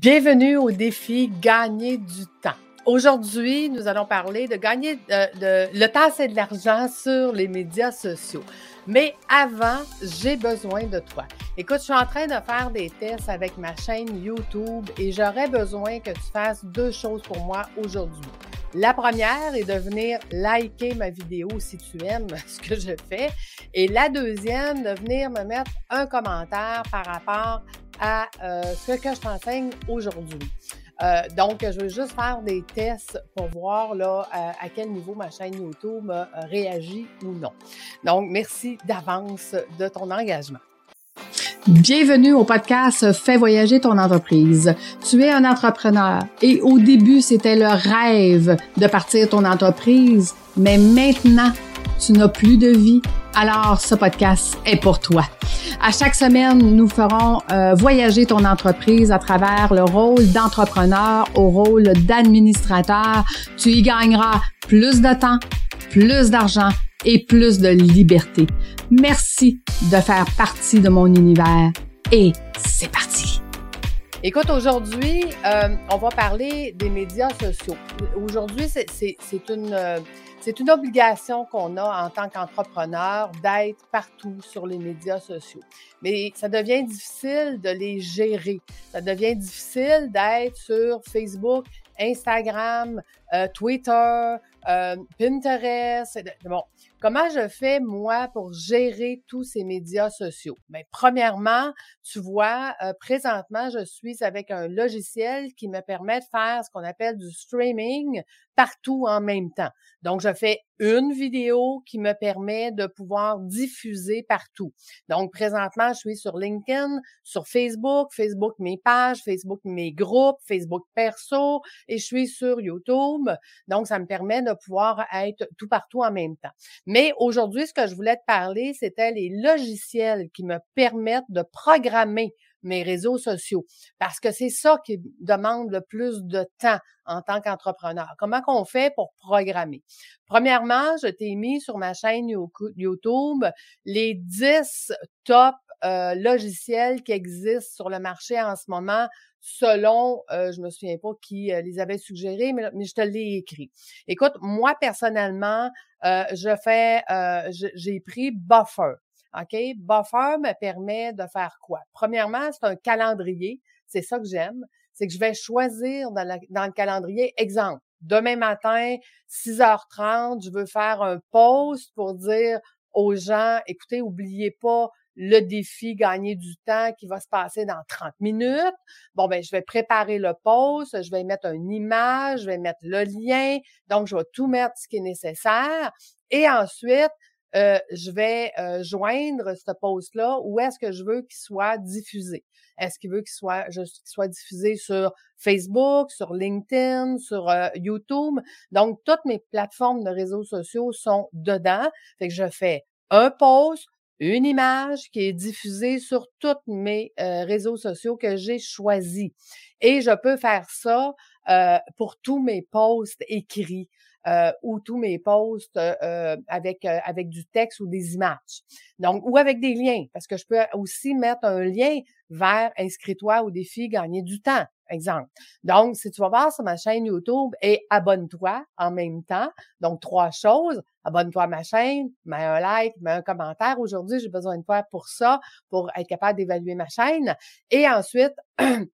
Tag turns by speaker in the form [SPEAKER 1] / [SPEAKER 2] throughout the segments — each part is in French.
[SPEAKER 1] Bienvenue au défi Gagner du temps. Aujourd'hui, nous allons parler de gagner euh, de, le temps, c'est de l'argent sur les médias sociaux. Mais avant, j'ai besoin de toi. Écoute, je suis en train de faire des tests avec ma chaîne YouTube et j'aurais besoin que tu fasses deux choses pour moi aujourd'hui. La première est de venir liker ma vidéo si tu aimes ce que je fais. Et la deuxième, de venir me mettre un commentaire par rapport à euh, ce que je t'enseigne aujourd'hui. Euh, donc, je veux juste faire des tests pour voir là à quel niveau ma chaîne YouTube réagit ou non. Donc, merci d'avance de ton engagement. Bienvenue au podcast Fais voyager ton entreprise. Tu es un entrepreneur et au début, c'était le rêve de partir ton entreprise, mais maintenant, tu n'as plus de vie. Alors, ce podcast est pour toi. À chaque semaine, nous ferons euh, voyager ton entreprise à travers le rôle d'entrepreneur au rôle d'administrateur. Tu y gagneras plus de temps, plus d'argent et plus de liberté. Merci de faire partie de mon univers et c'est parti. Écoute, aujourd'hui, euh, on va parler des médias sociaux. Aujourd'hui, c'est une, euh, une obligation qu'on a en tant qu'entrepreneur d'être partout sur les médias sociaux. Mais ça devient difficile de les gérer. Ça devient difficile d'être sur Facebook, Instagram, euh, Twitter, euh, Pinterest. Bon, comment je fais moi pour gérer tous ces médias sociaux? Ben, premièrement, tu vois, euh, présentement, je suis avec un logiciel qui me permet de faire ce qu'on appelle du streaming partout en même temps. Donc, je fais une vidéo qui me permet de pouvoir diffuser partout. Donc, présentement, je suis sur LinkedIn, sur Facebook, Facebook mes pages, Facebook mes groupes, Facebook perso, et je suis sur YouTube. Donc, ça me permet de pouvoir être tout partout en même temps. Mais aujourd'hui, ce que je voulais te parler, c'était les logiciels qui me permettent de programmer mes réseaux sociaux parce que c'est ça qui demande le plus de temps en tant qu'entrepreneur. Comment qu'on fait pour programmer? Premièrement, je t'ai mis sur ma chaîne YouTube les 10 top euh, logiciels qui existent sur le marché en ce moment selon, euh, je me souviens pas qui euh, les avait suggérés, mais, mais je te l'ai écrit. Écoute, moi personnellement, euh, je fais, j'ai pris Buffer. OK? Buffer me permet de faire quoi? Premièrement, c'est un calendrier. C'est ça que j'aime. C'est que je vais choisir dans, dans le calendrier, exemple, demain matin, 6h30, je veux faire un post pour dire aux gens, écoutez, oubliez pas le défi gagner du temps qui va se passer dans 30 minutes. Bon, ben, je vais préparer le post, je vais mettre une image, je vais mettre le lien. Donc, je vais tout mettre ce qui est nécessaire. Et ensuite, euh, je vais euh, joindre ce post-là où est-ce que je veux qu'il soit diffusé? Est-ce qu'il veut qu'il soit, soit diffusé sur Facebook, sur LinkedIn, sur euh, YouTube? Donc, toutes mes plateformes de réseaux sociaux sont dedans. Fait que je fais un post, une image qui est diffusée sur tous mes réseaux sociaux que j'ai choisis. Et je peux faire ça pour tous mes posts écrits euh, ou tous mes posts euh, avec euh, avec du texte ou des images. Donc ou avec des liens parce que je peux aussi mettre un lien vers inscris-toi au défi gagner du temps exemple. Donc si tu vas voir sur ma chaîne YouTube et abonne-toi en même temps. Donc trois choses, abonne-toi à ma chaîne, mets un like, mets un commentaire. Aujourd'hui, j'ai besoin de toi pour ça pour être capable d'évaluer ma chaîne et ensuite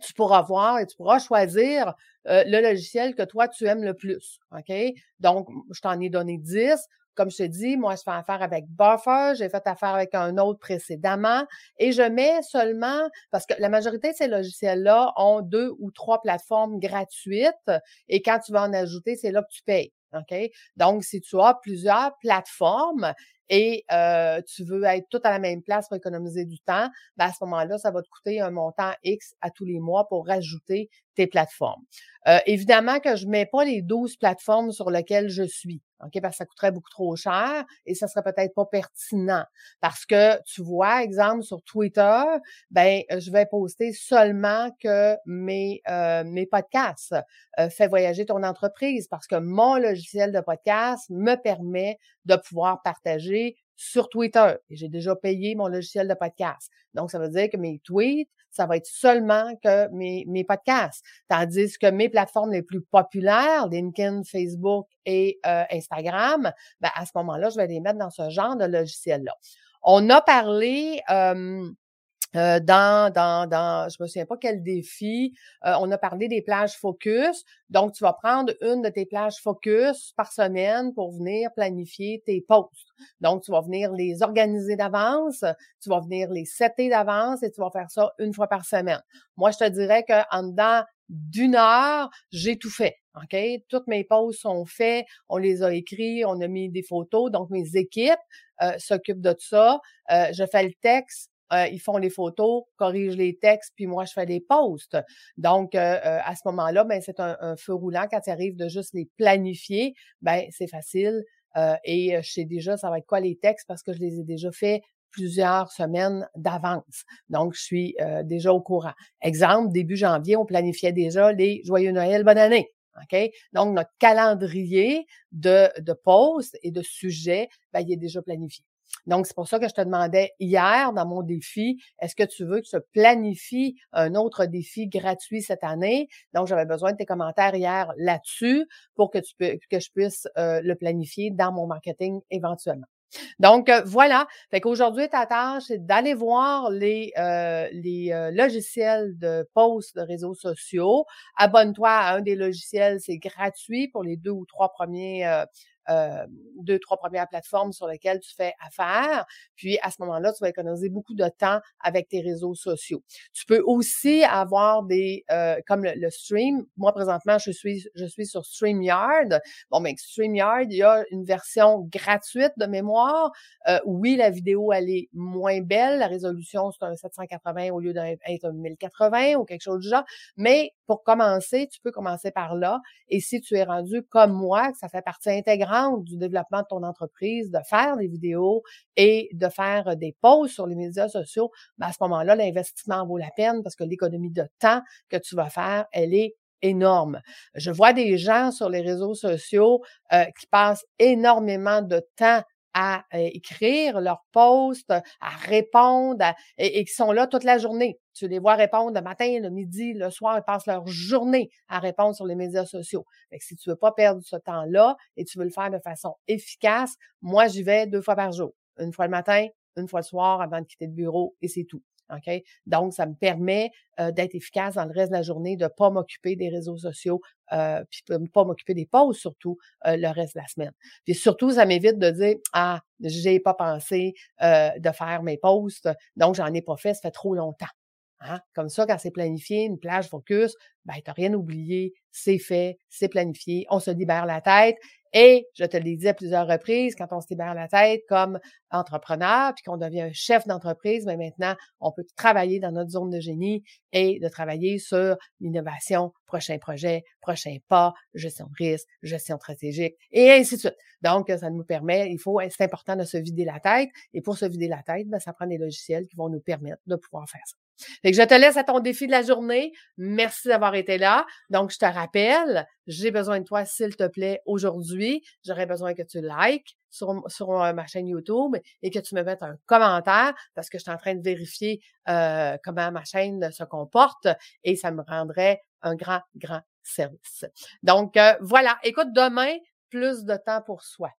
[SPEAKER 1] tu pourras voir et tu pourras choisir euh, le logiciel que toi, tu aimes le plus. OK? Donc, je t'en ai donné 10. Comme je te dis, moi, je fais affaire avec Buffer, j'ai fait affaire avec un autre précédemment et je mets seulement, parce que la majorité de ces logiciels-là ont deux ou trois plateformes gratuites et quand tu vas en ajouter, c'est là que tu payes. OK? Donc, si tu as plusieurs plateformes et euh, tu veux être tout à la même place pour économiser du temps, ben à ce moment-là, ça va te coûter un montant X à tous les mois pour rajouter tes plateformes. Euh, évidemment que je mets pas les 12 plateformes sur lesquelles je suis, ok, parce que ça coûterait beaucoup trop cher et ça serait peut-être pas pertinent. Parce que tu vois, exemple sur Twitter, ben je vais poster seulement que mes euh, mes podcasts. Euh, fais voyager ton entreprise parce que mon logiciel de podcast me permet de pouvoir partager sur Twitter. J'ai déjà payé mon logiciel de podcast. Donc, ça veut dire que mes tweets ça va être seulement que mes, mes podcasts. Tandis que mes plateformes les plus populaires, LinkedIn, Facebook et euh, Instagram, ben à ce moment-là, je vais les mettre dans ce genre de logiciel-là. On a parlé euh, dans, dans, dans, je me souviens pas quel défi, euh, on a parlé des plages focus. Donc, tu vas prendre une de tes plages focus par semaine pour venir planifier tes posts. Donc, tu vas venir les organiser d'avance, tu vas venir les setter d'avance et tu vas faire ça une fois par semaine. Moi, je te dirais qu'en dedans d'une heure, j'ai tout fait. OK? Toutes mes posts sont faits, on les a écrits, on a mis des photos. Donc, mes équipes euh, s'occupent de ça. je fais le texte, euh, ils font les photos, corrigent les textes, puis moi, je fais les posts. Donc, euh, euh, à ce moment-là, ben, c'est un, feu roulant. Quand il arrive de juste les planifier, ben, c'est facile. et je sais déjà, ça va être quoi les textes parce que je les ai déjà faits plusieurs semaines d'avance. Donc, je suis déjà au courant. Exemple, début janvier, on planifiait déjà les Joyeux Noël, bonne année. OK? Donc, notre calendrier de, de posts et de sujets, ben, il est déjà planifié. Donc, c'est pour ça que je te demandais hier dans mon défi, est-ce que tu veux que je planifie un autre défi gratuit cette année? Donc, j'avais besoin de tes commentaires hier là-dessus pour que, tu peux, que je puisse euh, le planifier dans mon marketing éventuellement. Donc euh, voilà, fait qu'aujourd'hui ta tâche c'est d'aller voir les euh, les logiciels de posts de réseaux sociaux. Abonne-toi à un des logiciels, c'est gratuit pour les deux ou trois premiers euh, deux, trois premières plateformes sur lesquelles tu fais affaire. Puis à ce moment-là, tu vas économiser beaucoup de temps avec tes réseaux sociaux. Tu peux aussi avoir des euh, comme le, stream. Moi présentement, je suis je suis sur StreamYard. Bon, mais StreamYard, il y a une version gratuite de mémoire. Euh, oui, la vidéo elle est moins belle, la résolution c'est un 780 au lieu d'être un 1080 ou quelque chose du genre. Mais pour commencer, tu peux commencer par là. Et si tu es rendu comme moi, que ça fait partie intégrante du développement de ton entreprise, de faire des vidéos et de faire euh, des posts sur les médias sociaux, ben à ce moment-là, l'investissement vaut la peine parce que l'économie de temps que tu vas faire, elle est énorme. Je vois des gens sur les réseaux sociaux euh, qui passent énormément de temps à euh, écrire leurs posts, à répondre, et, qui sont là toute la journée. Tu les vois répondre le matin, le midi, le soir, ils passent leur journée à répondre sur les médias sociaux. Fait si tu veux pas perdre ce temps-là et tu veux le faire de façon efficace, moi, j'y vais deux fois par jour. Une fois le matin, une fois le soir avant de quitter le bureau et c'est tout. Donc, ça me permet euh, d'être efficace dans le reste de la journée, de pas m'occuper des réseaux sociaux, euh, puis de pas m'occuper des pauses surtout euh, le reste de la semaine. Puis surtout, ça m'évite de dire ah, j'ai pas pensé de faire mes posts, donc j'en ai pas fait, ça fait trop longtemps. Hein? Comme ça, quand c'est planifié, une plage focus, ben, t'as rien oublié, c'est fait, c'est planifié, on se libère la tête. Et je te l'ai dit à plusieurs reprises, quand on se libère la tête comme entrepreneur, puis qu'on devient un chef d'entreprise, mais ben, maintenant, on peut travailler dans notre zone de génie et de travailler sur l'innovation, prochain projet, prochain pas, gestion de risque, gestion stratégique, et ainsi de suite. Donc, ça nous permet, il faut, c'est important de se vider la tête. Et pour se vider la tête, ben, ça prend des logiciels qui vont nous permettre de pouvoir faire ça. Fait que je te laisse à ton défi de la journée. Merci d'avoir là. Donc, je te rappelle, j'ai besoin de toi, s'il te plaît, aujourd'hui. J'aurais besoin que tu likes sur, sur euh, ma chaîne YouTube et que tu me mettes un commentaire parce que je suis en train de vérifier euh, comment ma chaîne se comporte et ça me rendrait un grand, grand service. Donc, euh, voilà. Écoute, demain, plus de temps pour soi.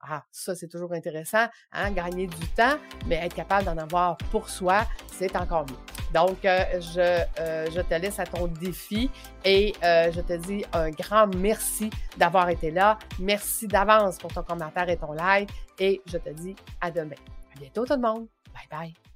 [SPEAKER 1] Ah, ça, c'est toujours intéressant, hein? gagner du temps, mais être capable d'en avoir pour soi, c'est encore mieux. Donc, euh, je, euh, je te laisse à ton défi et euh, je te dis un grand merci d'avoir été là. Merci d'avance pour ton commentaire et ton like et je te dis à demain. À bientôt tout le monde. Bye bye.